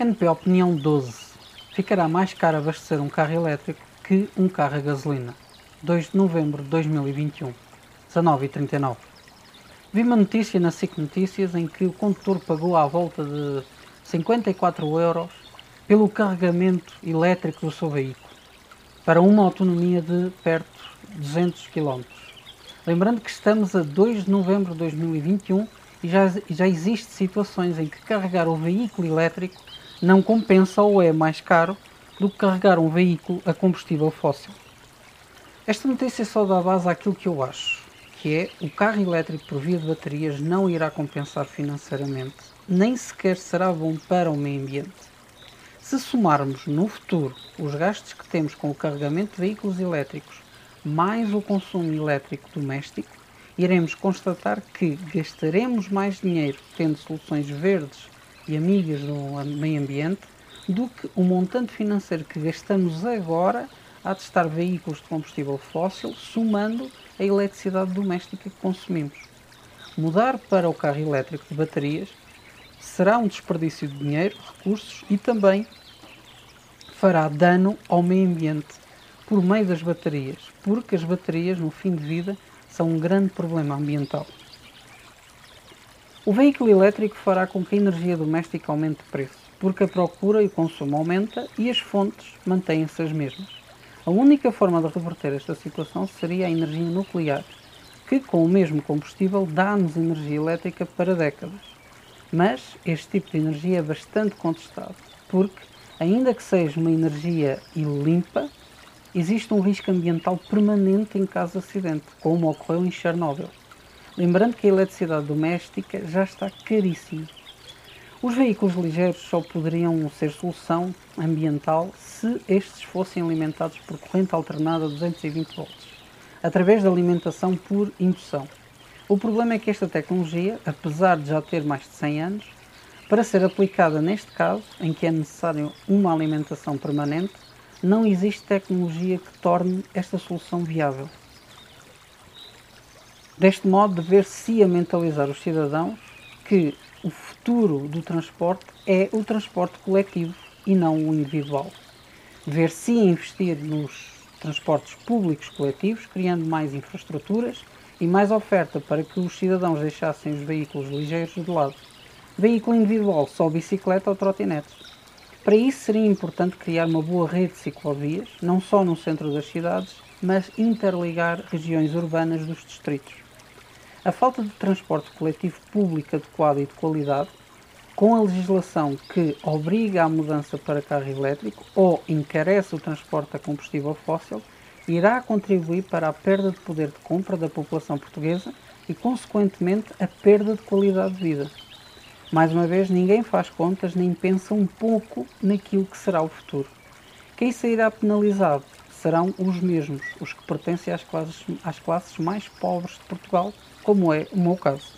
NP Opinião 12. Ficará mais caro abastecer um carro elétrico que um carro a gasolina. 2 de novembro de 2021, 19h39. Vi uma notícia na SIC Notícias em que o condutor pagou à volta de 54 euros pelo carregamento elétrico do seu veículo, para uma autonomia de perto de 200 km. Lembrando que estamos a 2 de novembro de 2021 e já, já existem situações em que carregar o veículo elétrico não compensa ou é mais caro do que carregar um veículo a combustível fóssil. Esta notícia só dá base àquilo que eu acho, que é o carro elétrico por via de baterias não irá compensar financeiramente, nem sequer será bom para o meio ambiente. Se somarmos no futuro os gastos que temos com o carregamento de veículos elétricos mais o consumo elétrico doméstico, iremos constatar que gastaremos mais dinheiro tendo soluções verdes e amigas do meio ambiente do que o montante financeiro que gastamos agora a testar veículos de combustível fóssil, somando a eletricidade doméstica que consumimos. Mudar para o carro elétrico de baterias será um desperdício de dinheiro, recursos e também fará dano ao meio ambiente por meio das baterias, porque as baterias, no fim de vida, são um grande problema ambiental. O veículo elétrico fará com que a energia doméstica aumente de preço, porque a procura e o consumo aumenta e as fontes mantêm-se as mesmas. A única forma de reverter esta situação seria a energia nuclear, que com o mesmo combustível dá-nos energia elétrica para décadas. Mas este tipo de energia é bastante contestado, porque, ainda que seja uma energia limpa, existe um risco ambiental permanente em caso de acidente, como ocorreu em Chernobyl. Lembrando que a eletricidade doméstica já está caríssima. Os veículos ligeiros só poderiam ser solução ambiental se estes fossem alimentados por corrente alternada a 220 volts, através da alimentação por indução. O problema é que esta tecnologia, apesar de já ter mais de 100 anos, para ser aplicada neste caso, em que é necessária uma alimentação permanente, não existe tecnologia que torne esta solução viável. Deste modo, dever-se a mentalizar os cidadãos que o futuro do transporte é o transporte coletivo e não o individual. Dever-se investir nos transportes públicos coletivos, criando mais infraestruturas e mais oferta para que os cidadãos deixassem os veículos ligeiros de lado. Veículo individual, só bicicleta ou trotinetes. Para isso seria importante criar uma boa rede de ciclovias, não só no centro das cidades, mas interligar regiões urbanas dos distritos. A falta de transporte coletivo público adequado e de qualidade, com a legislação que obriga a mudança para carro elétrico ou encarece o transporte a combustível fóssil, irá contribuir para a perda de poder de compra da população portuguesa e, consequentemente, a perda de qualidade de vida. Mais uma vez, ninguém faz contas nem pensa um pouco naquilo que será o futuro. Quem sairá penalizado serão os mesmos, os que pertencem às classes, às classes mais pobres de Portugal, como é o meu caso.